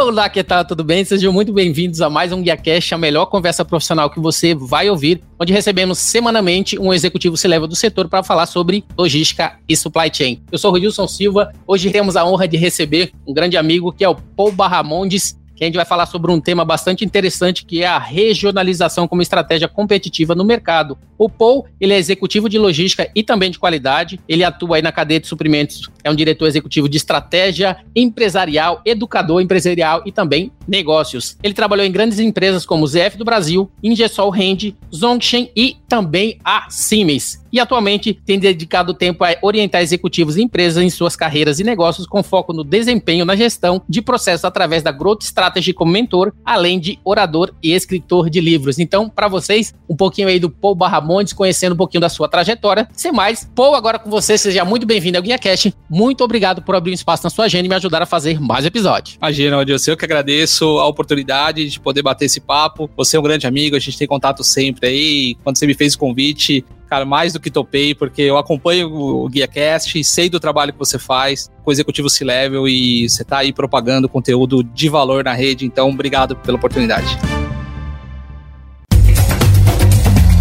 Olá, que tal? Tudo bem? Sejam muito bem-vindos a mais um GuiaCast, a melhor conversa profissional que você vai ouvir, onde recebemos semanalmente um executivo se leva do setor para falar sobre logística e supply chain. Eu sou o Rodilson Silva, hoje temos a honra de receber um grande amigo que é o Paul Barramondes, que a gente vai falar sobre um tema bastante interessante que é a regionalização como estratégia competitiva no mercado. O Paul, ele é executivo de logística e também de qualidade. Ele atua aí na cadeia de suprimentos, é um diretor executivo de estratégia empresarial, educador empresarial e também negócios. Ele trabalhou em grandes empresas como ZF do Brasil, Ingesol Rende, Zongshen e também a Siemens e atualmente tem dedicado tempo a orientar executivos e empresas em suas carreiras e negócios com foco no desempenho na gestão de processos através da Growth Strategy como mentor, além de orador e escritor de livros. Então, para vocês, um pouquinho aí do Paul Barramontes, conhecendo um pouquinho da sua trajetória. Sem mais, Paul, agora com você, seja muito bem-vindo ao GuiaCast. Muito obrigado por abrir um espaço na sua agenda e me ajudar a fazer mais episódios. Imagina, Odilson, eu que agradeço a oportunidade de poder bater esse papo. Você é um grande amigo, a gente tem contato sempre aí. Quando você me fez o convite, cara, mais do que topei, porque eu acompanho o GuiaCast, sei do trabalho que você faz com o Executivo C-Level e você tá aí propagando conteúdo de valor na rede, então obrigado pela oportunidade.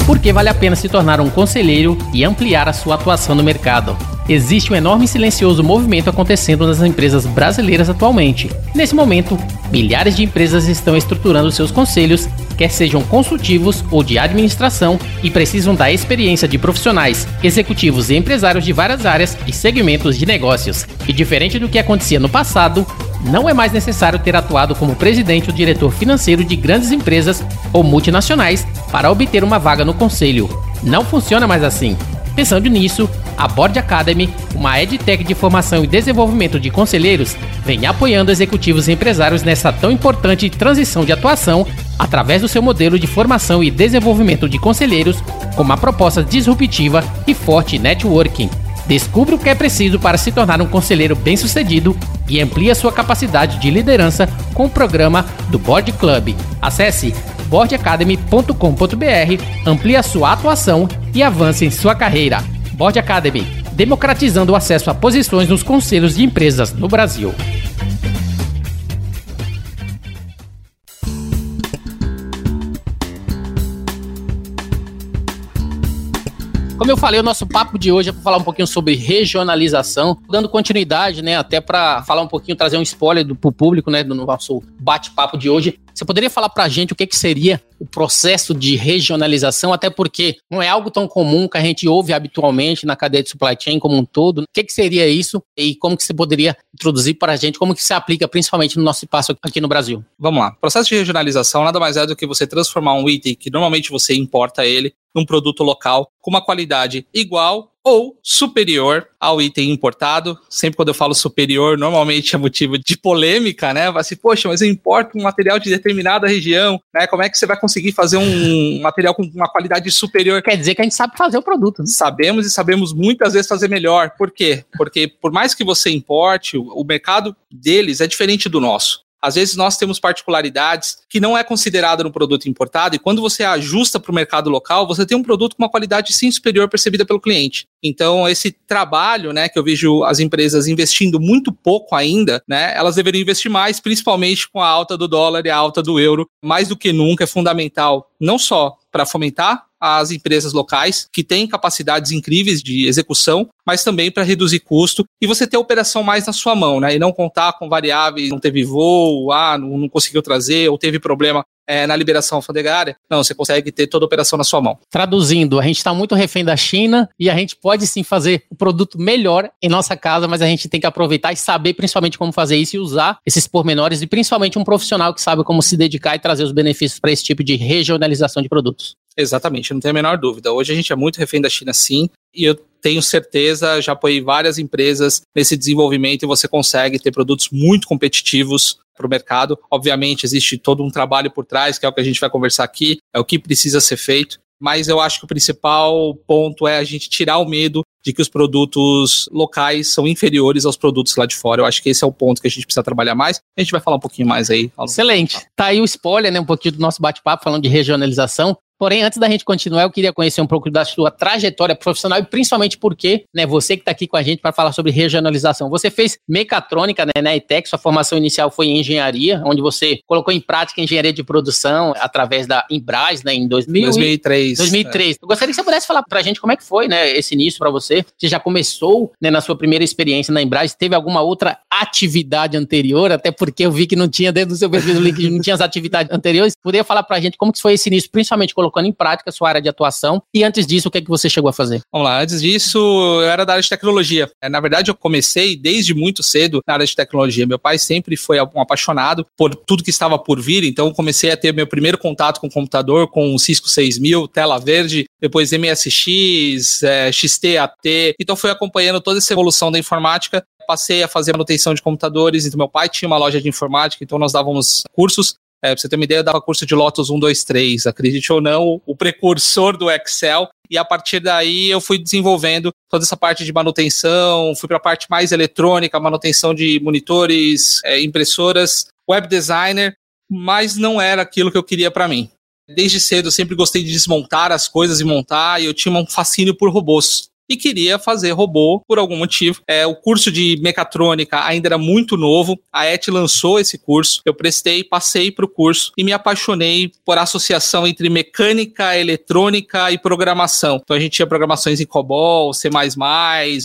Por que vale a pena se tornar um conselheiro e ampliar a sua atuação no mercado? Existe um enorme e silencioso movimento acontecendo nas empresas brasileiras atualmente. Nesse momento, milhares de empresas estão estruturando seus conselhos quer sejam consultivos ou de administração, e precisam da experiência de profissionais, executivos e empresários de várias áreas e segmentos de negócios. E diferente do que acontecia no passado, não é mais necessário ter atuado como presidente ou diretor financeiro de grandes empresas ou multinacionais para obter uma vaga no Não funciona mais assim. Pensando nisso, a Board Academy, uma edtech de formação e desenvolvimento de conselheiros, vem apoiando executivos e empresários nessa tão importante transição de atuação através do seu modelo de formação e desenvolvimento de conselheiros com uma proposta disruptiva e forte networking. Descubra o que é preciso para se tornar um conselheiro bem-sucedido e amplie a sua capacidade de liderança com o programa do Board Club. Acesse boardacademy.com.br, amplie a sua atuação e avance em sua carreira. Board Academy, democratizando o acesso a posições nos conselhos de empresas no Brasil. Como eu falei, o nosso papo de hoje é para falar um pouquinho sobre regionalização, dando continuidade, né, até para falar um pouquinho, trazer um spoiler do pro público, né, do nosso bate-papo de hoje. Você poderia falar para a gente o que, que seria o processo de regionalização, até porque não é algo tão comum que a gente ouve habitualmente na cadeia de supply chain como um todo. O que, que seria isso e como que você poderia introduzir para a gente, como que se aplica principalmente no nosso espaço aqui no Brasil? Vamos lá. Processo de regionalização nada mais é do que você transformar um item que normalmente você importa ele num produto local com uma qualidade igual ou superior ao item importado. Sempre quando eu falo superior, normalmente é motivo de polêmica, né? Vai assim, poxa, mas eu importo um material de determinada região, né? Como é que você vai conseguir fazer um material com uma qualidade superior? Quer dizer que a gente sabe fazer o produto, né? Sabemos e sabemos muitas vezes fazer melhor. Por quê? Porque por mais que você importe, o mercado deles é diferente do nosso. Às vezes nós temos particularidades que não é considerada no produto importado e quando você ajusta para o mercado local, você tem um produto com uma qualidade sim superior percebida pelo cliente. Então, esse trabalho, né, que eu vejo as empresas investindo muito pouco ainda, né, elas deveriam investir mais, principalmente com a alta do dólar e a alta do euro, mais do que nunca é fundamental, não só para fomentar as empresas locais que têm capacidades incríveis de execução, mas também para reduzir custo e você ter a operação mais na sua mão, né? E não contar com variáveis, não teve voo, ah, não, não conseguiu trazer, ou teve problema é, na liberação alfandegária. Não, você consegue ter toda a operação na sua mão. Traduzindo, a gente está muito refém da China e a gente pode sim fazer o produto melhor em nossa casa, mas a gente tem que aproveitar e saber principalmente como fazer isso e usar esses pormenores e principalmente um profissional que sabe como se dedicar e trazer os benefícios para esse tipo de regionalização de produtos. Exatamente, não tenho a menor dúvida. Hoje a gente é muito refém da China, sim, e eu tenho certeza, já apoiei várias empresas nesse desenvolvimento e você consegue ter produtos muito competitivos para o mercado. Obviamente, existe todo um trabalho por trás, que é o que a gente vai conversar aqui, é o que precisa ser feito. Mas eu acho que o principal ponto é a gente tirar o medo de que os produtos locais são inferiores aos produtos lá de fora. Eu acho que esse é o ponto que a gente precisa trabalhar mais. A gente vai falar um pouquinho mais aí. Excelente. Tá aí o spoiler, né? Um pouquinho do nosso bate-papo falando de regionalização. Porém, antes da gente continuar, eu queria conhecer um pouco da sua trajetória profissional e principalmente porque, né, você que está aqui com a gente para falar sobre regionalização. Você fez mecatrônica né, na ETEC, sua formação inicial foi em engenharia, onde você colocou em prática engenharia de produção através da Embras, né, em 2000 2003. 2003. É. Eu gostaria que você pudesse falar para a gente como é que foi, né, esse início para você. Você já começou, né, na sua primeira experiência na Embras, teve alguma outra atividade anterior, até porque eu vi que não tinha dentro do seu perfil do LinkedIn, não tinha as atividades anteriores. Poderia falar para a gente como que foi esse início, principalmente colocando colocando em prática a sua área de atuação. E antes disso, o que é que você chegou a fazer? Vamos lá, antes disso, eu era da área de tecnologia. É, na verdade, eu comecei desde muito cedo na área de tecnologia. Meu pai sempre foi um apaixonado por tudo que estava por vir, então comecei a ter meu primeiro contato com o computador com o Cisco 6000, tela verde, depois MSX, é, XT, Então fui acompanhando toda essa evolução da informática passei a fazer manutenção de computadores, então meu pai tinha uma loja de informática, então nós dávamos cursos é, pra você ter uma ideia, eu dava curso de Lotus 1, 2, 3, acredite ou não, o precursor do Excel. E a partir daí eu fui desenvolvendo toda essa parte de manutenção, fui para a parte mais eletrônica, manutenção de monitores, é, impressoras, web designer, mas não era aquilo que eu queria para mim. Desde cedo eu sempre gostei de desmontar as coisas e montar, e eu tinha um fascínio por robôs e queria fazer robô por algum motivo. É, o curso de mecatrônica ainda era muito novo, a ET lançou esse curso, eu prestei, passei para o curso e me apaixonei por associação entre mecânica, eletrônica e programação. Então a gente tinha programações em COBOL, C++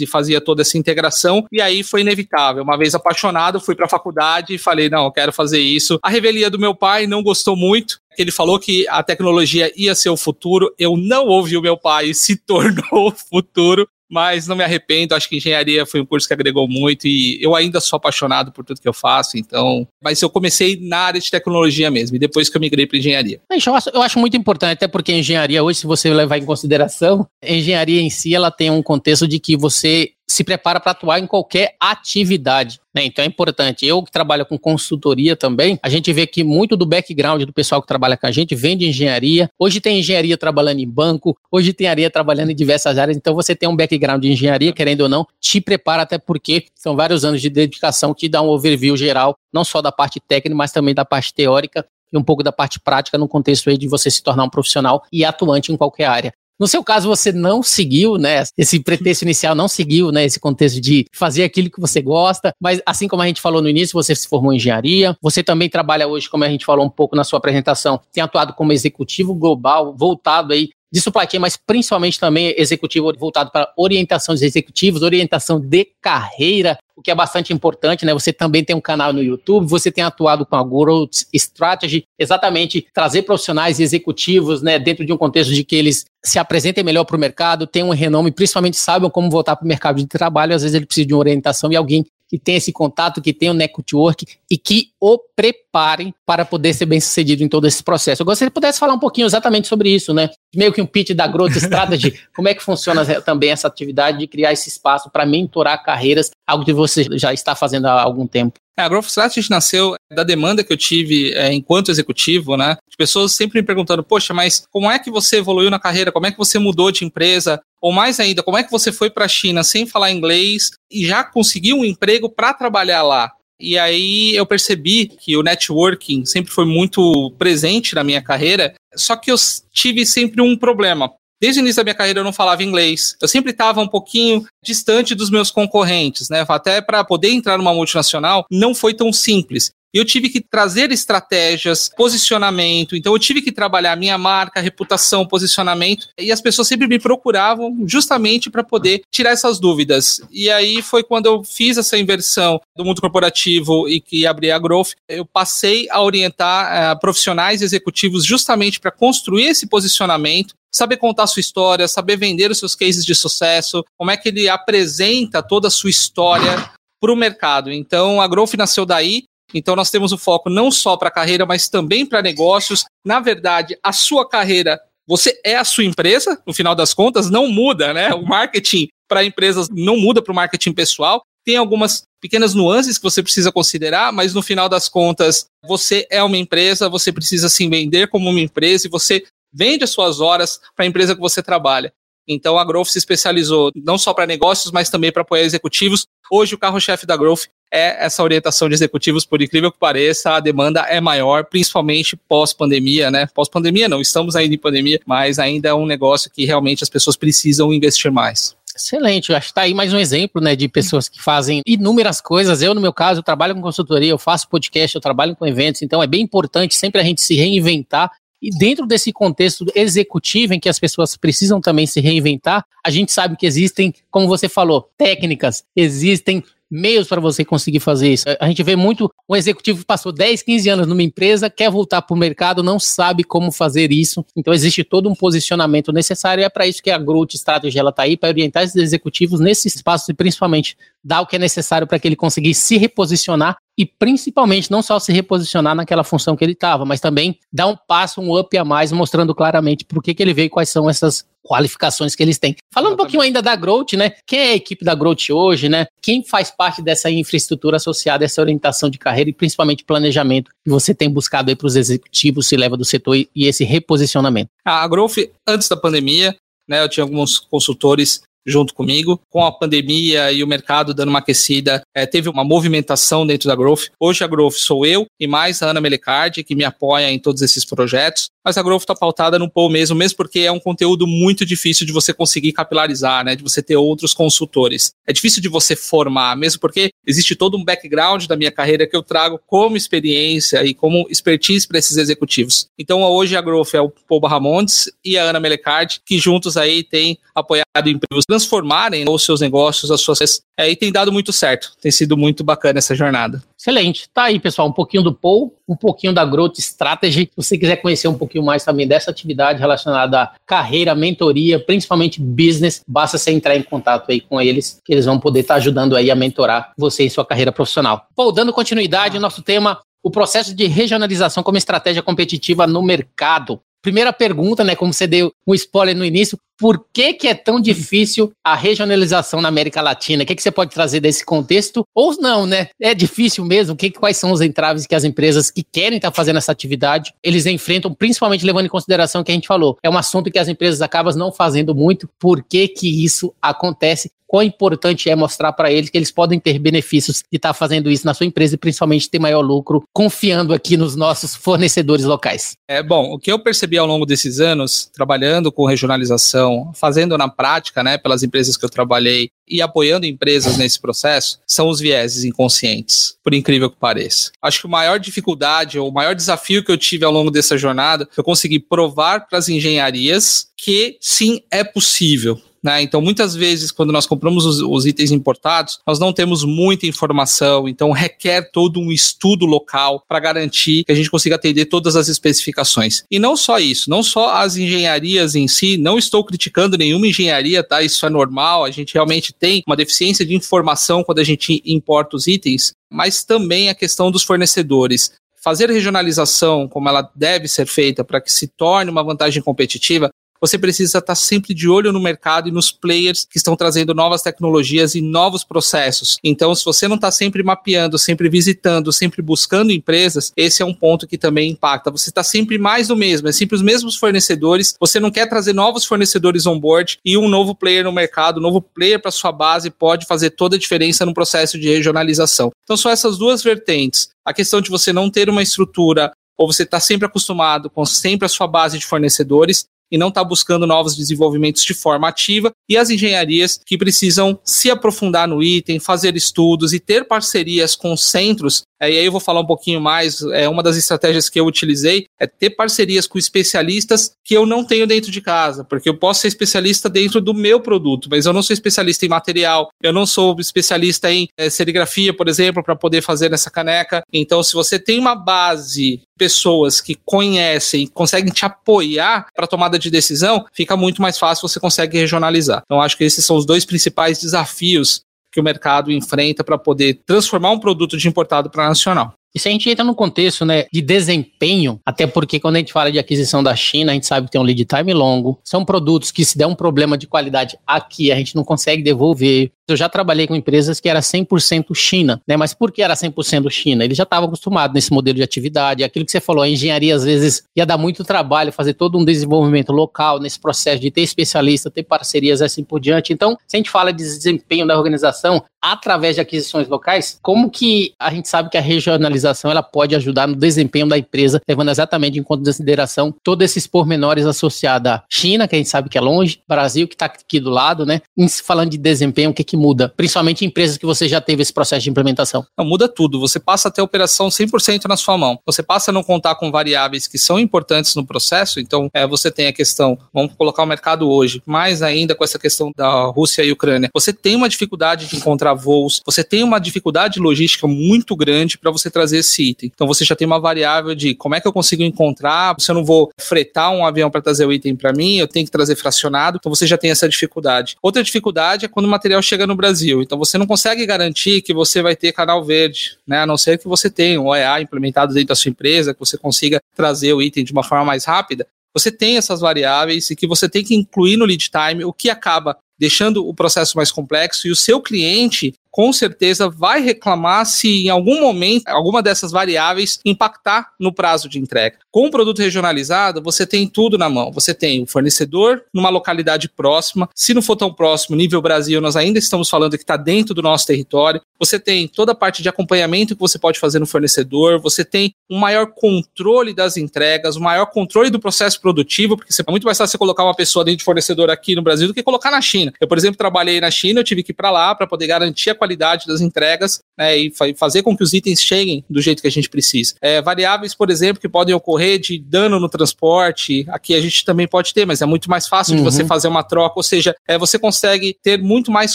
e fazia toda essa integração e aí foi inevitável. Uma vez apaixonado, fui para a faculdade e falei, não, eu quero fazer isso. A revelia do meu pai não gostou muito, ele falou que a tecnologia ia ser o futuro. Eu não ouvi o meu pai se tornou o futuro mas não me arrependo. Acho que engenharia foi um curso que agregou muito e eu ainda sou apaixonado por tudo que eu faço. Então, mas eu comecei na área de tecnologia mesmo e depois que eu migrei para engenharia. Eu acho, eu acho muito importante, até porque a engenharia hoje, se você levar em consideração, a engenharia em si ela tem um contexto de que você se prepara para atuar em qualquer atividade. Né? Então é importante. Eu que trabalho com consultoria também, a gente vê que muito do background do pessoal que trabalha com a gente vem de engenharia. Hoje tem engenharia trabalhando em banco, hoje tem engenharia trabalhando em diversas áreas. Então você tem um background de engenharia, querendo ou não, te prepara até porque são vários anos de dedicação que dá um overview geral, não só da parte técnica, mas também da parte teórica e um pouco da parte prática no contexto aí de você se tornar um profissional e atuante em qualquer área. No seu caso, você não seguiu, né? Esse pretexto inicial não seguiu, né? Esse contexto de fazer aquilo que você gosta, mas assim como a gente falou no início, você se formou em engenharia, você também trabalha hoje, como a gente falou um pouco na sua apresentação, tem atuado como executivo global, voltado aí de supply chain, mas principalmente também executivo voltado para orientação dos executivos, orientação de carreira, o que é bastante importante, né? Você também tem um canal no YouTube, você tem atuado com a Growth Strategy, exatamente trazer profissionais e executivos, né, dentro de um contexto de que eles se apresentem melhor para o mercado, tenham um renome, principalmente saibam como voltar para o mercado de trabalho, às vezes ele precisa de uma orientação e alguém que tenha esse contato, que tenha o um network e que o preparem para poder ser bem sucedido em todo esse processo. Eu gostaria que pudesse falar um pouquinho exatamente sobre isso, né? Meio que um pitch da Growth Strategy, como é que funciona também essa atividade de criar esse espaço para mentorar carreiras, algo que você já está fazendo há algum tempo. É, a Growth Strategy nasceu da demanda que eu tive é, enquanto executivo, né? De pessoas sempre me perguntando, poxa, mas como é que você evoluiu na carreira? Como é que você mudou de empresa? Ou mais ainda, como é que você foi para a China sem falar inglês e já conseguiu um emprego para trabalhar lá? E aí eu percebi que o networking sempre foi muito presente na minha carreira, só que eu tive sempre um problema. Desde o início da minha carreira eu não falava inglês. Eu sempre estava um pouquinho distante dos meus concorrentes, né? Até para poder entrar numa multinacional não foi tão simples. Eu tive que trazer estratégias, posicionamento. Então eu tive que trabalhar minha marca, reputação, posicionamento. E as pessoas sempre me procuravam justamente para poder tirar essas dúvidas. E aí foi quando eu fiz essa inversão do mundo corporativo e que abri a Growth, eu passei a orientar uh, profissionais executivos justamente para construir esse posicionamento, saber contar sua história, saber vender os seus cases de sucesso, como é que ele apresenta toda a sua história para o mercado. Então, a Growth nasceu daí. Então, nós temos o foco não só para carreira, mas também para negócios. Na verdade, a sua carreira, você é a sua empresa, no final das contas, não muda, né? O marketing para empresas não muda para o marketing pessoal. Tem algumas pequenas nuances que você precisa considerar, mas no final das contas, você é uma empresa, você precisa se vender como uma empresa e você vende as suas horas para a empresa que você trabalha. Então a Growth se especializou não só para negócios, mas também para apoiar executivos. Hoje o carro-chefe da Growth é essa orientação de executivos, por incrível que pareça, a demanda é maior, principalmente pós-pandemia, né? Pós-pandemia não, estamos ainda em pandemia, mas ainda é um negócio que realmente as pessoas precisam investir mais. Excelente, eu acho que está aí mais um exemplo, né, de pessoas que fazem inúmeras coisas. Eu, no meu caso, eu trabalho com consultoria, eu faço podcast, eu trabalho com eventos, então é bem importante sempre a gente se reinventar e dentro desse contexto executivo, em que as pessoas precisam também se reinventar, a gente sabe que existem, como você falou, técnicas, existem meios para você conseguir fazer isso. A gente vê muito um executivo que passou 10, 15 anos numa empresa, quer voltar para o mercado, não sabe como fazer isso. Então existe todo um posicionamento necessário e é para isso que a Growth Strategy está aí, para orientar esses executivos nesse espaço e principalmente dar o que é necessário para que ele consiga se reposicionar e principalmente não só se reposicionar naquela função que ele estava, mas também dar um passo, um up a mais, mostrando claramente por que, que ele veio e quais são essas qualificações que eles têm. Falando Exatamente. um pouquinho ainda da Growth, né? Quem é a equipe da Growth hoje, né? Quem faz parte dessa infraestrutura associada a essa orientação de carreira e principalmente planejamento que você tem buscado aí para os executivos, se leva do setor e, esse reposicionamento? A Growth, antes da pandemia, né, eu tinha alguns consultores junto comigo. Com a pandemia e o mercado dando uma aquecida, é, teve uma movimentação dentro da Growth. Hoje a Growth sou eu e mais a Ana Melecardi, que me apoia em todos esses projetos. Mas a Growth está pautada no Paul mesmo, mesmo porque é um conteúdo muito difícil de você conseguir capilarizar, né? De você ter outros consultores. É difícil de você formar, mesmo porque existe todo um background da minha carreira que eu trago como experiência e como expertise para esses executivos. Então hoje a Growth é o Paul Barramontes e a Ana Melecardi, que juntos aí têm apoiado empresas transformarem os seus negócios, as suas. É, e tem dado muito certo. Tem sido muito bacana essa jornada. Excelente. Tá aí, pessoal, um pouquinho do Paul, um pouquinho da Growth Strategy. Se você quiser conhecer um pouquinho mais também dessa atividade relacionada à carreira, mentoria, principalmente business, basta você entrar em contato aí com eles, que eles vão poder estar tá ajudando aí a mentorar você em sua carreira profissional. Paul, dando continuidade, nosso tema o processo de regionalização como estratégia competitiva no mercado. Primeira pergunta, né? Como você deu um spoiler no início, por que, que é tão difícil a regionalização na América Latina? O que, que você pode trazer desse contexto? Ou não, né? É difícil mesmo? Que, quais são os entraves que as empresas que querem estar tá fazendo essa atividade, eles enfrentam, principalmente levando em consideração o que a gente falou. É um assunto que as empresas acabam não fazendo muito. Por que, que isso acontece? quão importante é mostrar para eles que eles podem ter benefícios de estar tá fazendo isso na sua empresa e principalmente ter maior lucro confiando aqui nos nossos fornecedores locais. É bom, o que eu percebi ao longo desses anos, trabalhando com regionalização, fazendo na prática, né, pelas empresas que eu trabalhei e apoiando empresas nesse processo, são os vieses inconscientes, por incrível que pareça. Acho que a maior dificuldade, ou o maior desafio que eu tive ao longo dessa jornada foi conseguir provar para as engenharias que sim, é possível né? Então, muitas vezes, quando nós compramos os, os, itens importados, nós não temos muita informação, então requer todo um estudo local para garantir que a gente consiga atender todas as especificações. E não só isso, não só as engenharias em si, não estou criticando nenhuma engenharia, tá? Isso é normal, a gente realmente tem uma deficiência de informação quando a gente importa os itens, mas também a questão dos fornecedores fazer regionalização como ela deve ser feita para que se torne uma vantagem competitiva você precisa estar sempre de olho no mercado e nos players que estão trazendo novas tecnologias e novos processos. Então, se você não está sempre mapeando, sempre visitando, sempre buscando empresas, esse é um ponto que também impacta. Você está sempre mais do mesmo, é sempre os mesmos fornecedores. Você não quer trazer novos fornecedores on board e um novo player no mercado, um novo player para sua base pode fazer toda a diferença no processo de regionalização. Então, são essas duas vertentes. A questão de você não ter uma estrutura ou você está sempre acostumado com sempre a sua base de fornecedores, e não está buscando novos desenvolvimentos de forma ativa, e as engenharias que precisam se aprofundar no item, fazer estudos e ter parcerias com centros. É, e aí eu vou falar um pouquinho mais. É uma das estratégias que eu utilizei é ter parcerias com especialistas que eu não tenho dentro de casa, porque eu posso ser especialista dentro do meu produto, mas eu não sou especialista em material, eu não sou especialista em é, serigrafia, por exemplo, para poder fazer nessa caneca. Então, se você tem uma base pessoas que conhecem, conseguem te apoiar para tomada de decisão, fica muito mais fácil, você consegue regionalizar. Então, acho que esses são os dois principais desafios que o mercado enfrenta para poder transformar um produto de importado para nacional. E se a gente entra no contexto né, de desempenho, até porque quando a gente fala de aquisição da China, a gente sabe que tem um lead time longo, são produtos que se der um problema de qualidade aqui, a gente não consegue devolver. Eu já trabalhei com empresas que era 100% China, né? Mas por que era 100% China? Ele já estava acostumado nesse modelo de atividade. Aquilo que você falou, a engenharia às vezes ia dar muito trabalho fazer todo um desenvolvimento local nesse processo de ter especialista, ter parcerias assim por diante. Então, se a gente fala de desempenho da organização através de aquisições locais, como que a gente sabe que a regionalização ela pode ajudar no desempenho da empresa, levando exatamente em consideração todos esses pormenores associados à China, que a gente sabe que é longe, Brasil, que está aqui do lado, né? falando de desempenho, o que, que muda? Principalmente em empresas que você já teve esse processo de implementação. Não, muda tudo. Você passa a ter a operação 100% na sua mão. Você passa a não contar com variáveis que são importantes no processo. Então, é, você tem a questão, vamos colocar o mercado hoje, mais ainda com essa questão da Rússia e Ucrânia. Você tem uma dificuldade de encontrar voos, você tem uma dificuldade logística muito grande para você trazer esse item. Então, você já tem uma variável de como é que eu consigo encontrar, se eu não vou fretar um avião para trazer o item para mim, eu tenho que trazer fracionado. Então, você já tem essa dificuldade. Outra dificuldade é quando o material chega no Brasil. Então você não consegue garantir que você vai ter canal verde, né? A não ser que você tenha um OEA implementado dentro da sua empresa, que você consiga trazer o item de uma forma mais rápida. Você tem essas variáveis e que você tem que incluir no lead time, o que acaba deixando o processo mais complexo e o seu cliente com certeza vai reclamar se em algum momento alguma dessas variáveis impactar no prazo de entrega. Com o produto regionalizado, você tem tudo na mão. Você tem o fornecedor numa localidade próxima. Se não for tão próximo, nível Brasil, nós ainda estamos falando que está dentro do nosso território. Você tem toda a parte de acompanhamento que você pode fazer no fornecedor. Você tem um maior controle das entregas, um maior controle do processo produtivo, porque é muito mais fácil você colocar uma pessoa dentro de fornecedor aqui no Brasil do que colocar na China. Eu, por exemplo, trabalhei na China, eu tive que ir para lá para poder garantir a qualidade das entregas né, e fa fazer com que os itens cheguem do jeito que a gente precisa. É, variáveis, por exemplo, que podem ocorrer de dano no transporte, aqui a gente também pode ter, mas é muito mais fácil uhum. de você uhum. fazer uma troca, ou seja, é, você consegue ter muito mais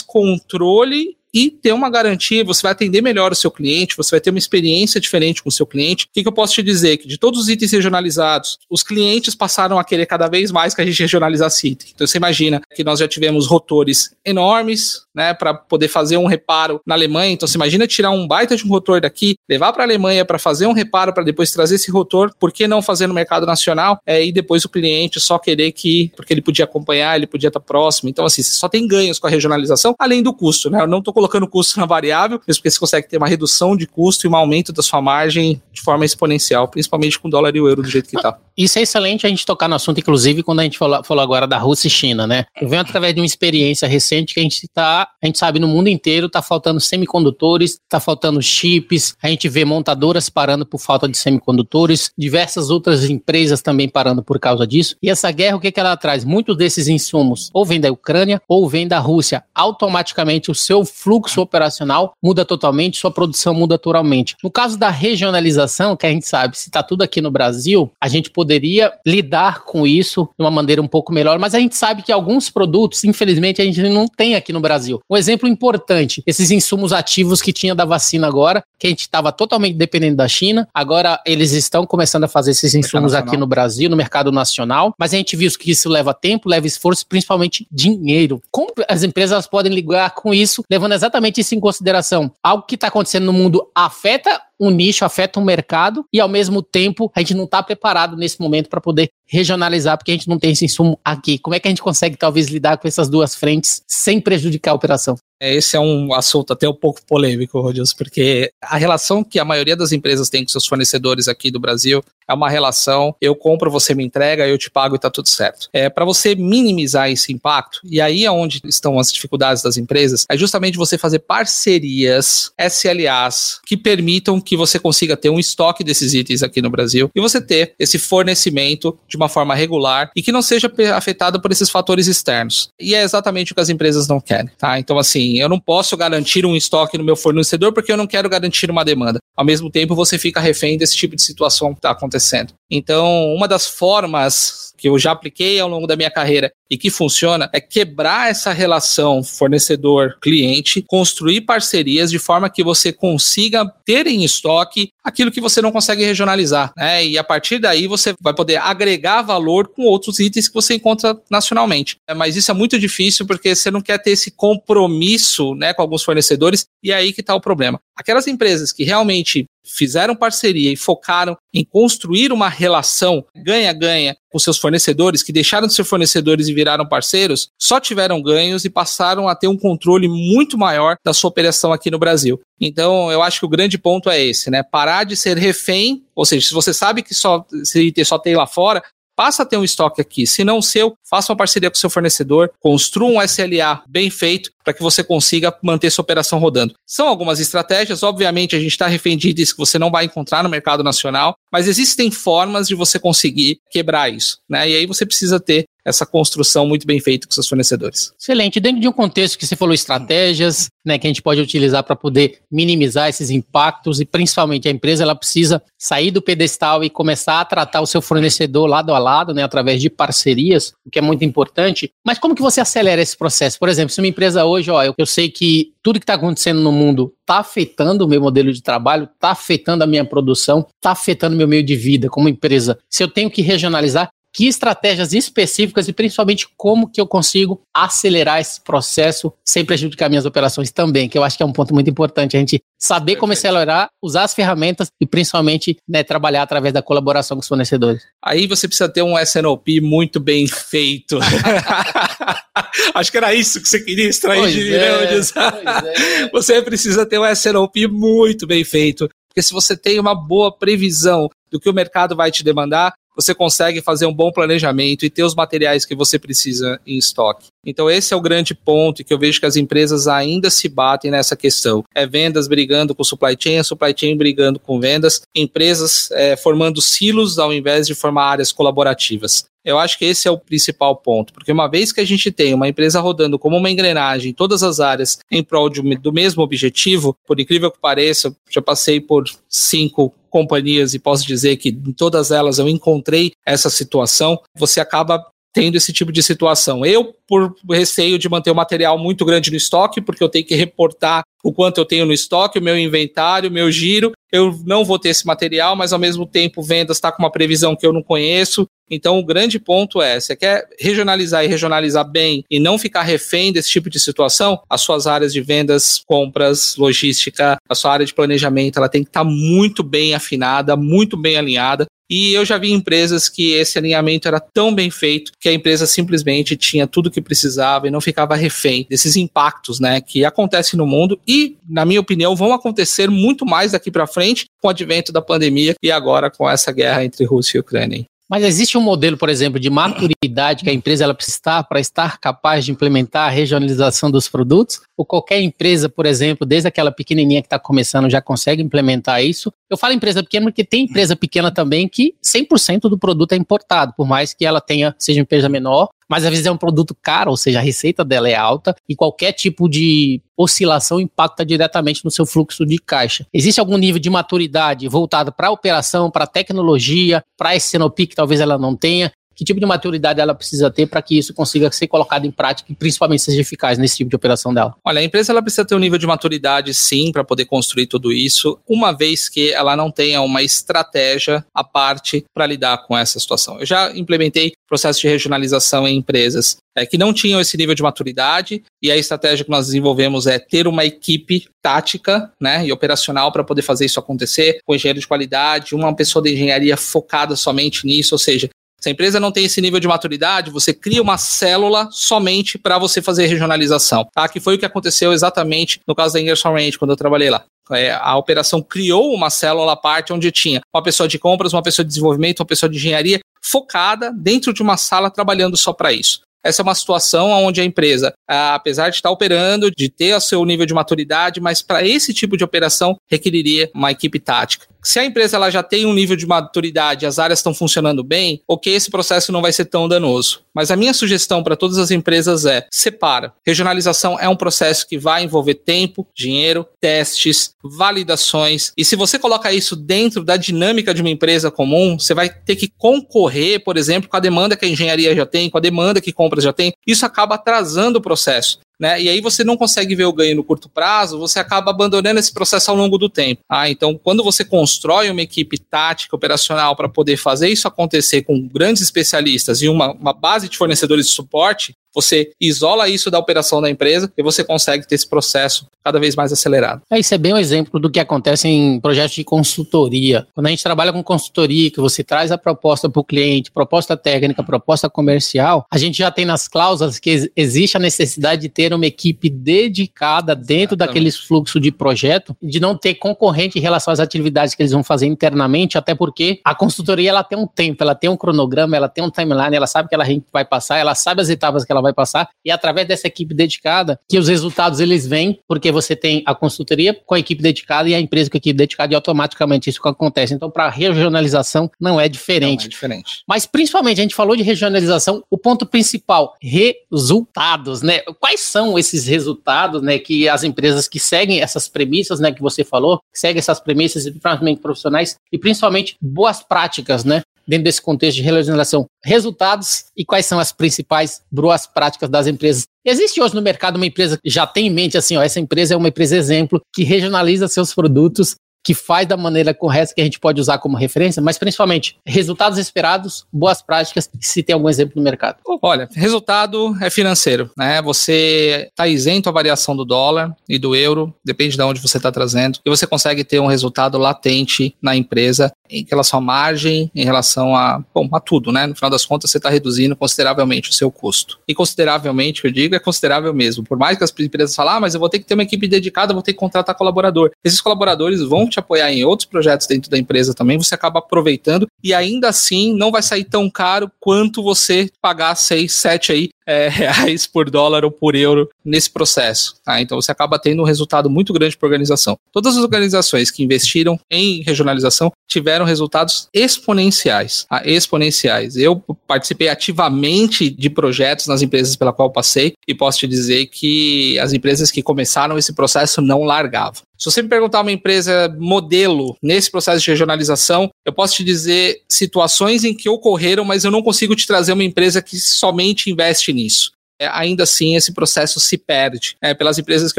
controle e ter uma garantia, você vai atender melhor o seu cliente, você vai ter uma experiência diferente com o seu cliente. O que, que eu posso te dizer? Que de todos os itens regionalizados, os clientes passaram a querer cada vez mais que a gente regionalizasse item. Então você imagina que nós já tivemos rotores enormes, né, para poder fazer um reparo na Alemanha. Então você imagina tirar um baita de um rotor daqui, levar para a Alemanha para fazer um reparo, para depois trazer esse rotor, por que não fazer no mercado nacional? É, e depois o cliente só querer que, porque ele podia acompanhar, ele podia estar próximo. Então, assim, você só tem ganhos com a regionalização, além do custo, né? Eu não estou colocando custo na variável, mesmo porque você consegue ter uma redução de custo e um aumento da sua margem de forma exponencial, principalmente com o dólar e o euro do jeito que está. Isso é excelente a gente tocar no assunto, inclusive, quando a gente falou, falou agora da Rússia e China, né? Eu venho através de uma experiência recente que a gente está, a gente sabe, no mundo inteiro está faltando semicondutores, está faltando chips, a gente vê montadoras parando por falta de semicondutores, diversas outras empresas também parando por causa disso. E essa guerra, o que, que ela traz? Muitos desses insumos ou vem da Ucrânia ou vem da Rússia. Automaticamente o seu fluxo operacional muda totalmente, sua produção muda totalmente. No caso da regionalização, que a gente sabe, se está tudo aqui no Brasil, a gente poderia lidar com isso de uma maneira um pouco melhor, mas a gente sabe que alguns produtos, infelizmente, a gente não tem aqui no Brasil. Um exemplo importante, esses insumos ativos que tinha da vacina agora, que a gente estava totalmente dependendo da China, agora eles estão começando a fazer esses insumos aqui no Brasil, no mercado nacional, mas a gente viu que isso leva tempo, leva esforço, principalmente dinheiro. Como as empresas podem ligar com isso, levando exatamente isso em consideração. Algo que está acontecendo no mundo afeta um nicho, afeta um mercado e ao mesmo tempo a gente não está preparado nesse momento para poder regionalizar porque a gente não tem esse insumo aqui. Como é que a gente consegue talvez lidar com essas duas frentes sem prejudicar a operação? É, esse é um assunto até um pouco polêmico, Rodilson, porque a relação que a maioria das empresas tem com seus fornecedores aqui do Brasil é uma relação, eu compro, você me entrega, eu te pago e tá tudo certo. É para você minimizar esse impacto, e aí é onde estão as dificuldades das empresas, é justamente você fazer parcerias, SLAs, que permitam que você consiga ter um estoque desses itens aqui no Brasil e você ter esse fornecimento de uma forma regular e que não seja afetado por esses fatores externos. E é exatamente o que as empresas não querem, tá? Então, assim, eu não posso garantir um estoque no meu fornecedor porque eu não quero garantir uma demanda. Ao mesmo tempo, você fica refém desse tipo de situação que está acontecendo. Então, uma das formas que eu já apliquei ao longo da minha carreira e que funciona é quebrar essa relação fornecedor-cliente, construir parcerias de forma que você consiga ter em estoque aquilo que você não consegue regionalizar, né? E a partir daí você vai poder agregar valor com outros itens que você encontra nacionalmente. É, mas isso é muito difícil porque você não quer ter esse compromisso, né, com alguns fornecedores e é aí que está o problema. Aquelas empresas que realmente fizeram parceria e focaram em construir uma relação ganha-ganha com seus fornecedores, que deixaram de ser fornecedores e viraram parceiros, só tiveram ganhos e passaram a ter um controle muito maior da sua operação aqui no Brasil. Então, eu acho que o grande ponto é esse, né? Parar de ser refém, ou seja, se você sabe que só, item só tem lá fora, passa a ter um estoque aqui. Se não o seu, faça uma parceria com seu fornecedor, construa um SLA bem feito para que você consiga manter sua operação rodando. São algumas estratégias, obviamente a gente está refém de que você não vai encontrar no mercado nacional, mas existem formas de você conseguir quebrar isso, né? E aí você precisa ter essa construção muito bem feita com seus fornecedores. Excelente. Dentro de um contexto que você falou estratégias, né, que a gente pode utilizar para poder minimizar esses impactos e principalmente a empresa ela precisa sair do pedestal e começar a tratar o seu fornecedor lado a lado, né, através de parcerias, o que é muito importante. Mas como que você acelera esse processo? Por exemplo, se uma empresa hoje, ó, eu, eu sei que tudo que está acontecendo no mundo está afetando o meu modelo de trabalho, está afetando a minha produção, está afetando o meu meio de vida como empresa. Se eu tenho que regionalizar, que estratégias específicas e principalmente como que eu consigo acelerar esse processo sem prejudicar minhas operações também, que eu acho que é um ponto muito importante, a gente saber como acelerar, usar as ferramentas e principalmente né, trabalhar através da colaboração com os fornecedores. Aí você precisa ter um SNOP muito bem feito. acho que era isso que você queria extrair pois de é, é. Você precisa ter um SNOP muito bem feito. Porque se você tem uma boa previsão do que o mercado vai te demandar, você consegue fazer um bom planejamento e ter os materiais que você precisa em estoque. Então, esse é o grande ponto que eu vejo que as empresas ainda se batem nessa questão. É vendas brigando com supply chain, supply chain brigando com vendas, empresas é, formando silos ao invés de formar áreas colaborativas. Eu acho que esse é o principal ponto, porque uma vez que a gente tem uma empresa rodando como uma engrenagem em todas as áreas em prol de, do mesmo objetivo, por incrível que pareça, já passei por cinco companhias e posso dizer que em todas elas eu encontrei essa situação, você acaba tendo esse tipo de situação. Eu, por receio de manter o material muito grande no estoque, porque eu tenho que reportar o quanto eu tenho no estoque, o meu inventário, o meu giro, eu não vou ter esse material, mas ao mesmo tempo vendas está com uma previsão que eu não conheço. Então o grande ponto é, você quer regionalizar e regionalizar bem e não ficar refém desse tipo de situação, as suas áreas de vendas, compras, logística, a sua área de planejamento, ela tem que estar tá muito bem afinada, muito bem alinhada, e eu já vi empresas que esse alinhamento era tão bem feito que a empresa simplesmente tinha tudo que precisava e não ficava refém desses impactos, né, que acontecem no mundo e, na minha opinião, vão acontecer muito mais daqui para frente com o advento da pandemia e agora com essa guerra entre Rússia e Ucrânia. Mas existe um modelo, por exemplo, de maturidade que a empresa ela precisa estar para estar capaz de implementar a regionalização dos produtos? Ou qualquer empresa, por exemplo, desde aquela pequenininha que está começando, já consegue implementar isso? Eu falo empresa pequena porque tem empresa pequena também que 100% do produto é importado, por mais que ela tenha seja uma empresa menor, mas às vezes é um produto caro, ou seja, a receita dela é alta e qualquer tipo de oscilação impacta diretamente no seu fluxo de caixa. Existe algum nível de maturidade voltado para a operação, para a tecnologia, para a SNOP que talvez ela não tenha? Que tipo de maturidade ela precisa ter para que isso consiga ser colocado em prática e principalmente seja eficaz nesse tipo de operação dela? Olha, a empresa ela precisa ter um nível de maturidade sim para poder construir tudo isso, uma vez que ela não tenha uma estratégia à parte para lidar com essa situação. Eu já implementei processo de regionalização em empresas é, que não tinham esse nível de maturidade e a estratégia que nós desenvolvemos é ter uma equipe tática né, e operacional para poder fazer isso acontecer, com engenheiro de qualidade, uma pessoa de engenharia focada somente nisso, ou seja, Se a empresa não tem esse nível de maturidade, você cria uma célula somente para você fazer regionalização, tá? Que foi o que aconteceu exatamente no caso da Ingersoll Rand, quando eu trabalhei lá. É, a operação criou uma célula à parte onde tinha uma pessoa de compras, uma pessoa de desenvolvimento, uma pessoa de engenharia focada dentro de uma sala trabalhando só para isso. Essa é uma situação onde a empresa, apesar de estar operando, de ter o seu nível de maturidade, mas para esse tipo de operação requeriria uma equipe tática se a empresa ela já tem um nível de maturidade, as áreas estão funcionando bem, ok, esse processo não vai ser tão danoso. Mas a minha sugestão para todas as empresas é: separa. Regionalização é um processo que vai envolver tempo, dinheiro, testes, validações. E se você coloca isso dentro da dinâmica de uma empresa comum, você vai ter que concorrer, por exemplo, com a demanda que a engenharia já tem, com a demanda que compras já tem. Isso acaba atrasando o processo né? E aí você não consegue ver o ganho no curto prazo, você acaba abandonando esse processo ao longo do tempo. Ah, então, quando você constrói uma equipe tática operacional para poder fazer isso acontecer com grandes especialistas e uma, uma base de fornecedores de suporte, você isola isso da operação da empresa e você consegue ter esse processo cada vez mais acelerado. É, isso é bem um exemplo do que acontece em projetos de consultoria. Quando a gente trabalha com consultoria, que você traz a proposta para o cliente, proposta técnica, proposta comercial, a gente já tem nas cláusulas que existe a necessidade de ter uma equipe dedicada dentro Exatamente. daqueles fluxos de projeto, de não ter concorrente em relação às atividades que eles vão fazer internamente, até porque a consultoria ela tem um tempo, ela tem um cronograma, ela tem um timeline, ela sabe que ela vai passar, ela sabe as etapas que ela vai passar, e é através dessa equipe dedicada que os resultados eles vêm, porque você tem a consultoria com a equipe dedicada e a empresa com a equipe dedicada, e automaticamente isso acontece. Então, para regionalização não é diferente. Não é diferente. Mas principalmente a gente falou de regionalização, o ponto principal, resultados, né? Quais são esses resultados, né, que as empresas que seguem essas premissas, né, que você falou, seguem essas premissas, principalmente profissionais e principalmente boas práticas, né? Dentro desse contexto de regionalização, resultados e quais são as principais boas práticas das empresas. Existe hoje no mercado uma empresa que já tem em mente assim, ó, essa empresa é uma empresa exemplo que regionaliza seus produtos que faz da maneira correta que a gente pode usar como referência, mas principalmente resultados esperados, boas práticas, se tem algum exemplo no mercado. Olha, resultado é financeiro, né? Você está isento à variação do dólar e do euro, depende de onde você está trazendo, e você consegue ter um resultado latente na empresa em relação à margem, em relação a, bom, a tudo, né? No final das contas, você está reduzindo consideravelmente o seu custo. E consideravelmente, eu digo, é considerável mesmo. Por mais que as empresas falem, ah, mas eu vou ter que ter uma equipe dedicada, vou ter que contratar colaborador. Esses colaboradores vão te apoiar em outros projetos dentro da empresa também, você acaba aproveitando e ainda assim não vai sair tão caro quanto você pagar 6, 7 aí é, reais por dólar ou por euro nesse processo. Tá? Então você acaba tendo um resultado muito grande para a organização. Todas as organizações que investiram em regionalização tiveram resultados exponenciais. Tá? Exponenciais. Eu participei ativamente de projetos nas empresas pela qual passei e posso te dizer que as empresas que começaram esse processo não largavam. Se você me perguntar uma empresa modelo nesse processo de regionalização, eu posso te dizer situações em que ocorreram, mas eu não consigo te trazer uma empresa que somente investe nisso. É, ainda assim esse processo se perde. É, pelas empresas que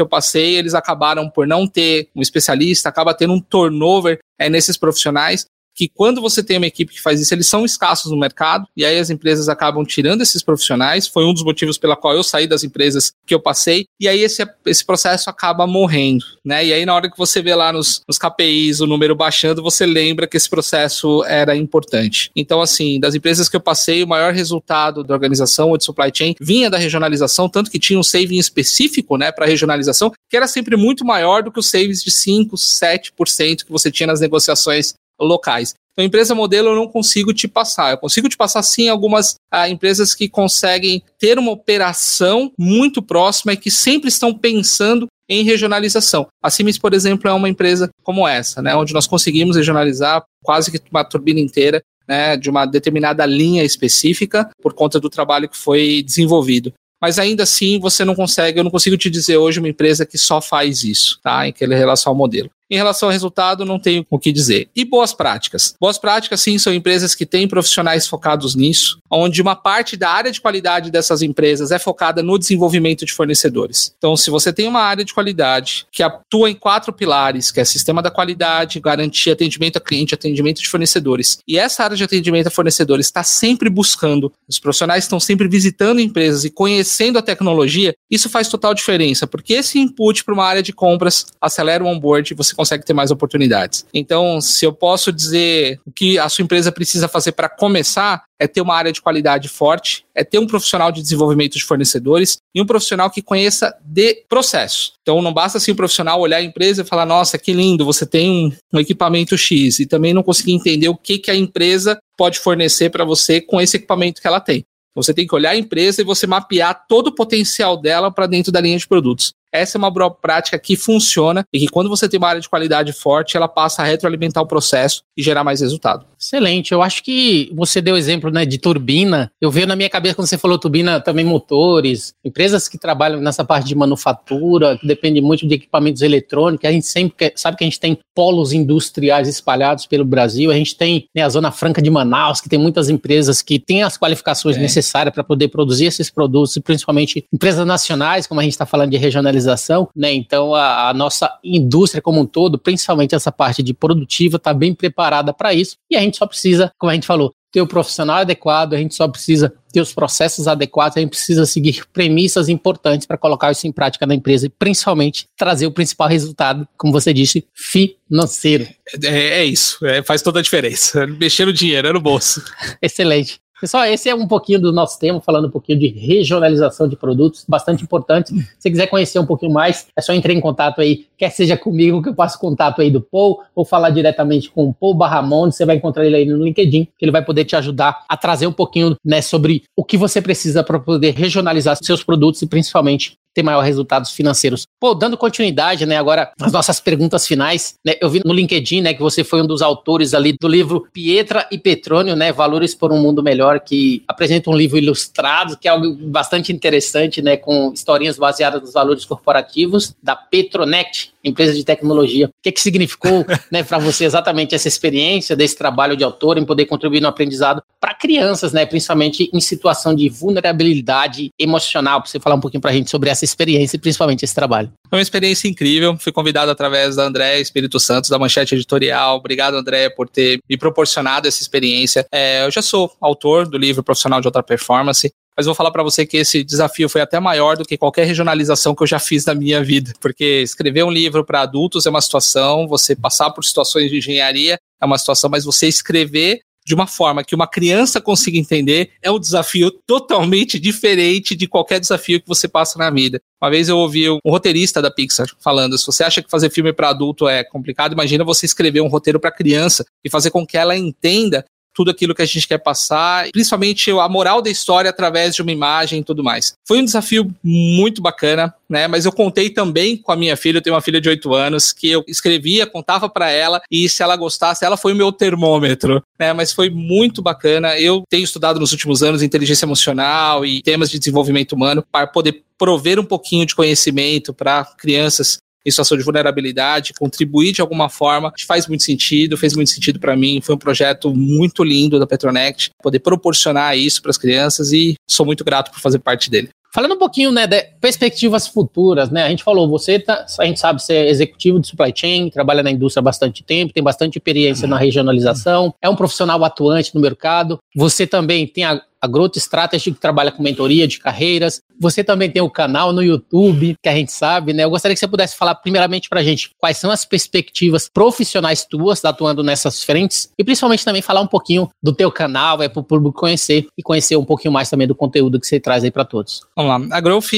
eu passei, eles acabaram por não ter um especialista, acaba tendo um turnover é, nesses profissionais que quando você tem uma equipe que faz isso, eles são escassos no mercado, e aí as empresas acabam tirando esses profissionais. Foi um dos motivos pela qual eu saí das empresas que eu passei, e aí esse, esse processo acaba morrendo, né? E aí, na hora que você vê lá nos, nos KPIs o número baixando, você lembra que esse processo era importante. Então, assim, das empresas que eu passei, o maior resultado da organização ou de supply chain vinha da regionalização, tanto que tinha um saving específico, né, para regionalização, que era sempre muito maior do que os savings de 5, 7% que você tinha nas negociações locais. Então, empresa modelo eu não consigo te passar. Eu consigo te passar sim algumas ah, empresas que conseguem ter uma operação muito próxima e que sempre estão pensando em regionalização. A Siemens, por exemplo, é uma empresa como essa, né, onde nós conseguimos regionalizar quase que uma turbina inteira né, de uma determinada linha específica por conta do trabalho que foi desenvolvido mas ainda assim você não consegue, eu não consigo te dizer hoje uma empresa que só faz isso, tá? Em relação ao modelo. Em relação ao resultado, não tenho o que dizer. E boas práticas? Boas práticas, sim, são empresas que têm profissionais focados nisso, onde uma parte da área de qualidade dessas empresas é focada no desenvolvimento de fornecedores. Então, se você tem uma área de qualidade que atua em quatro pilares, que é sistema da qualidade, garantia, atendimento a cliente, atendimento de fornecedores, e essa área de atendimento a fornecedores está sempre buscando, os profissionais estão sempre visitando empresas e conhecendo a tecnologia, isso faz total diferença, porque esse input para uma área de compras acelera o onboard, você consegue ter mais oportunidades. Então, se eu posso dizer o que a sua empresa precisa fazer para começar, é ter uma área de qualidade forte, é ter um profissional de desenvolvimento de fornecedores e um profissional que conheça de processo. Então não basta assim o profissional olhar a empresa e falar: nossa, que lindo, você tem um, equipamento X, e também não conseguir entender o que, que a empresa pode fornecer para você com esse equipamento que ela tem. Você tem que olhar a empresa e você mapear todo o potencial dela para dentro da linha de produtos. Essa é uma boa prática que funciona e que quando você tem uma área de qualidade forte, ela passa a retroalimentar o processo e gerar mais resultado. Excelente. Eu acho que você deu exemplo né, de turbina. Eu vejo na minha cabeça quando você falou turbina também motores, empresas que trabalham nessa parte de manufatura, que depende muito de equipamentos eletrônicos. A gente sempre quer, sabe que a gente tem polos industriais espalhados pelo Brasil. A gente tem né, a Zona Franca de Manaus, que tem muitas empresas que têm as qualificações é. necessárias para poder produzir esses produtos, e principalmente empresas nacionais, como a gente está falando de regionalização industrialização, né? Então a, a, nossa indústria como um todo, principalmente essa parte de produtiva, está bem preparada para isso. E a gente só precisa, como a gente falou, ter o profissional adequado, a gente só precisa ter os processos adequados, a gente precisa seguir premissas importantes para colocar isso em prática na empresa e principalmente trazer o principal resultado, como você disse, financeiro. É, é isso, é, faz toda a diferença. Mexer no dinheiro, é no bolso. Excelente. Pessoal, esse é um pouquinho do nosso tema, falando um pouquinho de regionalização de produtos, bastante importante. Se você quiser conhecer um pouquinho mais, é só entrar em contato aí, quer seja comigo, que eu passo contato aí do Paul, ou falar diretamente com o Paul Barramon, você vai encontrar ele aí no LinkedIn, que ele vai poder te ajudar a trazer um pouquinho né, sobre o que você precisa para poder regionalizar seus produtos e principalmente ter maiores resultados financeiros. Pô, dando continuidade, né, agora as nossas perguntas finais, né, eu vi no LinkedIn, né, que você foi um dos autores ali do livro Pietra e Petrônio, né, Valores por um Mundo Melhor, que apresenta um livro ilustrado, que é algo bastante interessante, né, com historinhas baseadas nos valores corporativos da Petronect, empresa de tecnologia. O que, que significou, né, para você exatamente essa experiência desse trabalho de autor em poder contribuir no aprendizado para crianças, né, principalmente em situação de vulnerabilidade emocional, para você falar um pouquinho para a gente sobre essa essa experiência e principalmente esse trabalho. Foi uma experiência incrível. Fui convidado através da André Espírito Santos, da Manchete Editorial. Obrigado, André, por ter me proporcionado essa experiência. É, eu já sou autor do livro Profissional de Alta Performance. Mas vou falar para você que esse desafio foi até maior do que qualquer regionalização que eu já fiz na minha vida, porque escrever um livro para adultos é uma situação, você passar por situações de engenharia é uma situação, mas você escrever de uma forma que uma criança consiga entender é um desafio totalmente diferente de qualquer desafio que você passa na vida. Uma vez eu ouvi um roteirista da Pixar falando: se você acha que fazer filme para adulto é complicado, imagina você escrever um roteiro para criança e fazer com que ela entenda tudo aquilo que a gente quer passar, principalmente a moral da história através de uma imagem e tudo mais. Foi um desafio muito bacana, né? Mas eu contei também com a minha filha, eu tenho uma filha de 8 anos, que eu escrevia, contava para ela e se ela gostasse, ela foi o meu termômetro, né? Mas foi muito bacana. Eu tenho estudado nos últimos anos inteligência emocional e temas de desenvolvimento humano para poder prover um pouquinho de conhecimento para crianças em situação de vulnerabilidade, contribuir de alguma forma, faz muito sentido, fez muito sentido para mim. Foi um projeto muito lindo da Petronect, poder proporcionar isso para as crianças e sou muito grato por fazer parte dele. Falando um pouquinho, né, de perspectivas futuras, né? A gente falou, você tá, a gente sabe ser executivo de supply chain, trabalha na indústria há bastante tempo, tem bastante experiência na regionalização, é um profissional atuante no mercado. Você também tem a, a Growth Strategy, que trabalha com mentoria de carreiras. Você também tem o canal no YouTube, que a gente sabe, né? Eu gostaria que você pudesse falar primeiramente para a gente quais são as perspectivas profissionais tuas atuando nessas frentes e principalmente também falar um pouquinho do teu canal, é para o público conhecer e conhecer um pouquinho mais também do conteúdo que você traz aí para todos. Vamos lá. A Growth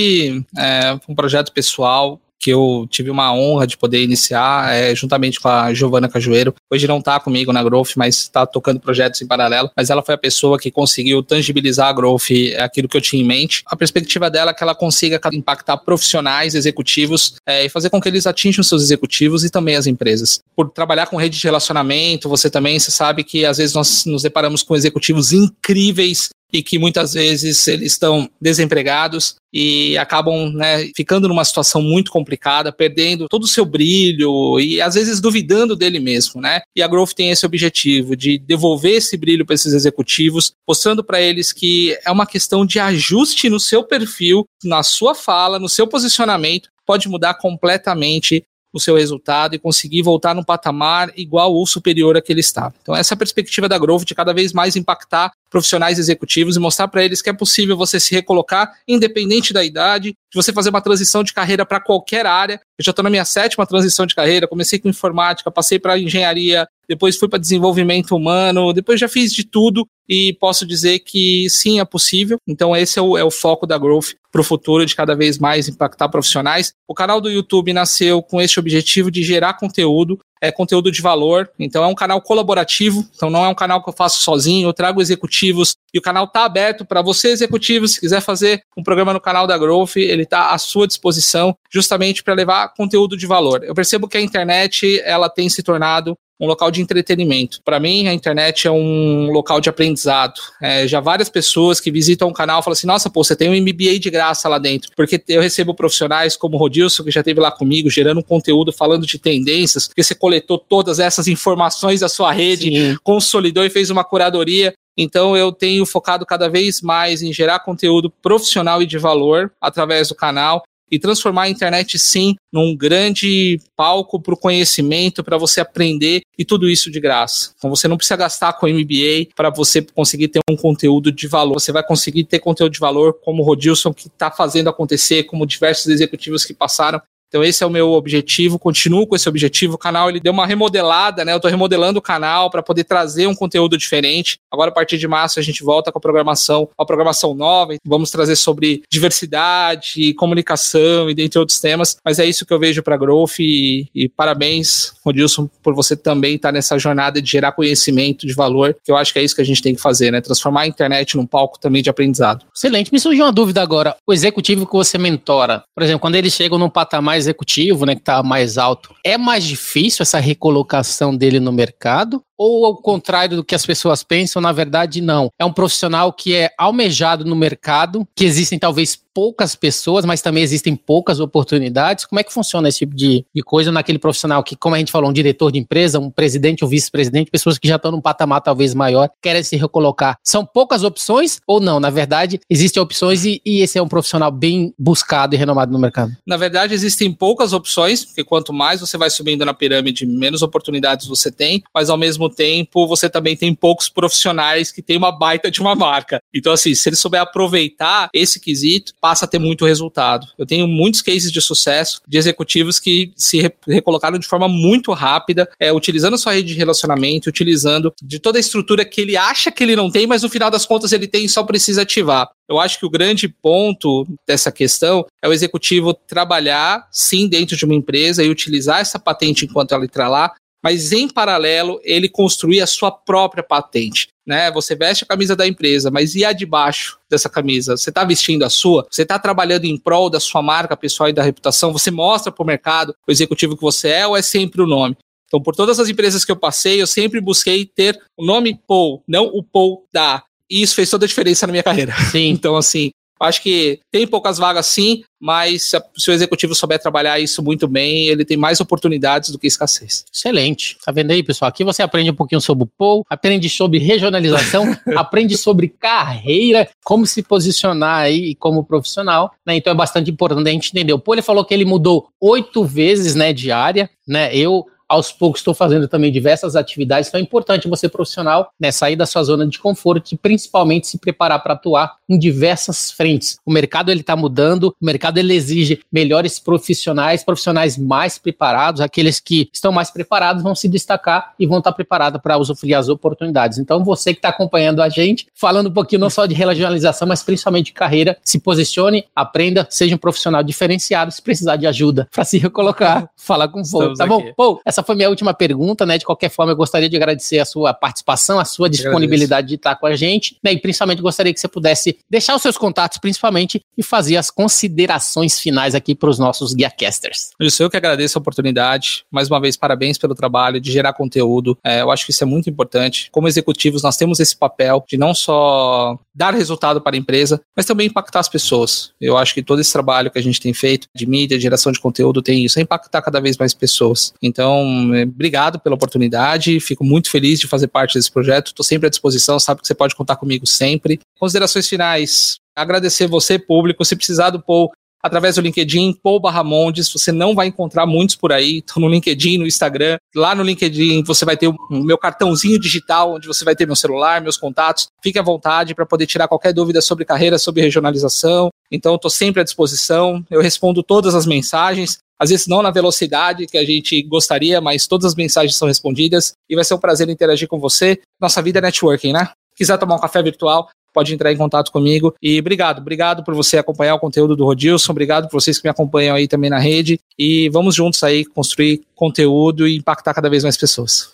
é um projeto pessoal que eu tive uma honra de poder iniciar é, juntamente com a Giovana Cajueiro. Hoje não está comigo na Growth, mas está tocando projetos em paralelo. Mas ela foi a pessoa que conseguiu tangibilizar a Growth, aquilo que eu tinha em mente. A perspectiva dela é que ela consiga impactar profissionais, executivos é, e fazer com que eles atinjam seus executivos e também as empresas. Por trabalhar com rede de relacionamento, você também você sabe que às vezes nós nos deparamos com executivos incríveis e que muitas vezes eles estão desempregados e acabam né, ficando numa situação muito complicada, perdendo todo o seu brilho e às vezes duvidando dele mesmo, né? E a Growth tem esse objetivo de devolver esse brilho para esses executivos, mostrando para eles que é uma questão de ajuste no seu perfil, na sua fala, no seu posicionamento, pode mudar completamente o seu resultado e conseguir voltar num patamar igual ou superior a que ele estava. Então, essa é a perspectiva da Growth de cada vez mais impactar profissionais executivos e mostrar para eles que é possível você se recolocar, independente da idade, de você fazer uma transição de carreira para qualquer área. Eu já estou na minha sétima transição de carreira, comecei com informática, passei para engenharia, depois fui para desenvolvimento humano, depois já fiz de tudo e posso dizer que sim, é possível. Então, esse é o, é o foco da Growth para o futuro, de cada vez mais impactar profissionais. O canal do YouTube nasceu com esse objetivo de gerar conteúdo é conteúdo de valor. Então é um canal colaborativo, então não é um canal que eu faço sozinho, eu trago executivos e o canal está aberto para você executivo, se quiser fazer um programa no canal da Growth, ele está à sua disposição, justamente para levar conteúdo de valor. Eu percebo que a internet ela tem se tornado um local de entretenimento. Para mim, a internet é um local de aprendizado. É, já várias pessoas que visitam o canal falam assim: nossa, pô, você tem um MBA de graça lá dentro. Porque eu recebo profissionais como o Rodilson, que já esteve lá comigo, gerando conteúdo, falando de tendências, porque você coletou todas essas informações da sua rede, Sim. consolidou e fez uma curadoria. Então eu tenho focado cada vez mais em gerar conteúdo profissional e de valor através do canal e transformar a internet sim num grande palco para o conhecimento, para você aprender e tudo isso de graça. Então você não precisa gastar com MBA para você conseguir ter um conteúdo de valor. Você vai conseguir ter conteúdo de valor como o Rodilson que está fazendo acontecer, como diversos executivos que passaram então esse é o meu objetivo, continuo com esse objetivo. O canal ele deu uma remodelada, né? Eu estou remodelando o canal para poder trazer um conteúdo diferente. Agora a partir de março a gente volta com a programação, a programação nova. Vamos trazer sobre diversidade, comunicação e dentre outros temas. Mas é isso que eu vejo para Growth e, e parabéns, Rodilson, por você também estar tá nessa jornada de gerar conhecimento de valor. Que eu acho que é isso que a gente tem que fazer, né? Transformar a internet num palco também de aprendizado. Excelente. Me surgiu uma dúvida agora. O executivo que você mentora, por exemplo, quando eles chegam num patamar executivo, né, que está mais alto, é mais difícil essa recolocação dele no mercado? Ou ao contrário do que as pessoas pensam, na verdade, não. É um profissional que é almejado no mercado, que existem talvez poucas pessoas, mas também existem poucas oportunidades. Como é que funciona esse tipo de, de coisa naquele profissional que, como a gente falou, um diretor de empresa, um presidente, um vice-presidente, pessoas que já estão num patamar talvez maior, querem se recolocar. São poucas opções ou não? Na verdade, existem opções e, e esse é um profissional bem buscado e renomado no mercado. Na verdade, existem poucas opções, porque quanto mais você vai subindo na pirâmide, menos oportunidades você tem, mas ao mesmo tempo você também tem poucos profissionais que têm uma baita de uma marca. Então, assim, se ele souber aproveitar esse quesito, passa a ter muito resultado. Eu tenho muitos cases de sucesso de executivos que se recolocaram de forma muito rápida, é, utilizando sua rede de relacionamento, utilizando de toda a estrutura que ele acha que ele não tem, mas no final das contas ele tem e só precisa ativar. Eu acho que o grande ponto dessa questão é o executivo trabalhar, sim, dentro de uma empresa e utilizar essa patente enquanto ela está lá, mas em paralelo ele construir a sua própria patente. Né? Você veste a camisa da empresa, mas e a de baixo dessa camisa? Você está vestindo a sua? Você está trabalhando em prol da sua marca pessoal e da reputação? Você mostra para o mercado o executivo que você é ou é sempre o nome? Então, por todas as empresas que eu passei, eu sempre busquei ter o nome Paul, não o Paul da. E isso fez toda a diferença na minha carreira. Sim. então, assim, Acho que tem poucas vagas sim, mas se o executivo souber trabalhar isso muito bem, ele tem mais oportunidades do que escassez. Excelente. Tá vendo aí, pessoal? Aqui você aprende um pouquinho sobre o POU, aprende sobre regionalização, aprende sobre carreira, como se posicionar aí como profissional, né? Então é bastante importante a gente entender. O Paul ele falou que ele mudou oito vezes, né, de área, né? Eu aos poucos estou fazendo também diversas atividades, então é importante você profissional né, sair da sua zona de conforto e principalmente se preparar para atuar em diversas frentes. O mercado ele está mudando, o mercado ele exige melhores profissionais, profissionais mais preparados, aqueles que estão mais preparados vão se destacar e vão estar preparados para usufruir as oportunidades. Então você que está acompanhando a gente, falando um pouquinho não só de regionalização, mas principalmente de carreira, se posicione, aprenda, seja um profissional diferenciado, se precisar de ajuda para se recolocar, fala com o povo, tá bom? Pô, essa foi minha última pergunta, né? De qualquer forma, eu gostaria de agradecer a sua participação, a sua disponibilidade de estar com a gente, né? E principalmente gostaria que você pudesse deixar os seus contatos, principalmente, e fazer as considerações finais aqui para os nossos guiacasters. Isso, eu que agradeço a oportunidade. Mais uma vez, parabéns pelo trabalho de gerar conteúdo. É, eu acho que isso é muito importante. Como executivos, nós temos esse papel de não só dar resultado para a empresa, mas também impactar as pessoas. Eu acho que todo esse trabalho que a gente tem feito de mídia, de geração de conteúdo, tem isso, é impactar cada vez mais pessoas. Então, é, obrigado pela oportunidade, fico muito feliz de fazer parte desse projeto, estou sempre à disposição, sabe que você pode contar comigo sempre. Considerações finais, agradecer você, público, se precisar do Paul através do LinkedIn, Paul Barramondes. Você não vai encontrar muitos por aí. Estou no LinkedIn, no Instagram. Lá no LinkedIn você vai ter o meu cartãozinho digital, onde você vai ter meu celular, meus contatos. Fique à vontade para poder tirar qualquer dúvida sobre carreira, sobre regionalização. Então, estou sempre à disposição. Eu respondo todas as mensagens às vezes não na velocidade que a gente gostaria, mas todas as mensagens são respondidas e vai ser um prazer interagir com você. Nossa vida é networking, né? Quiser tomar um café virtual, pode entrar em contato comigo. E obrigado, obrigado por você acompanhar o conteúdo do Rodilson, obrigado por vocês que me acompanham aí também na rede. E vamos juntos aí construir conteúdo e impactar cada vez mais pessoas.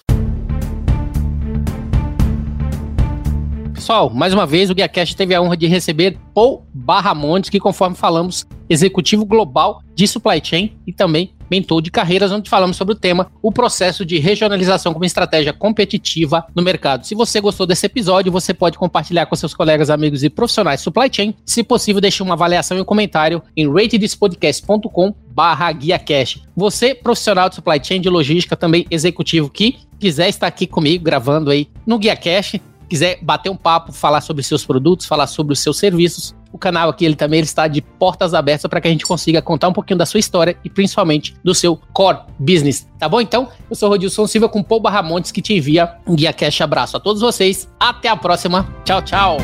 Pessoal, mais uma vez o GuiaCast teve a honra de receber Paul Barramontes, que conforme falamos, executivo global de supply chain e também mentor de carreiras, onde falamos sobre o tema, o processo de regionalização como estratégia competitiva no mercado. Se você gostou desse episódio, você pode compartilhar com seus colegas, amigos e profissionais supply chain. Se possível, deixe uma avaliação e um comentário em ratedspodcast.com barra guiacast. Você, profissional de supply chain, de logística, também executivo, que quiser estar aqui comigo gravando aí no GuiaCast, quiser bater um papo, falar sobre seus produtos, falar sobre os seus serviços, o canal aqui ele também ele está de portas abertas para que a gente consiga contar um pouquinho da sua história e principalmente do seu core business. Tá bom? Então, eu sou Rodilson Silva com Paul Barramontes que te envia um guia cash abraço a todos vocês. Até a próxima. Tchau, tchau.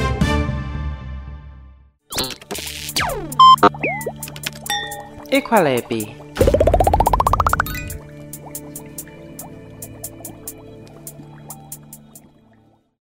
Equalab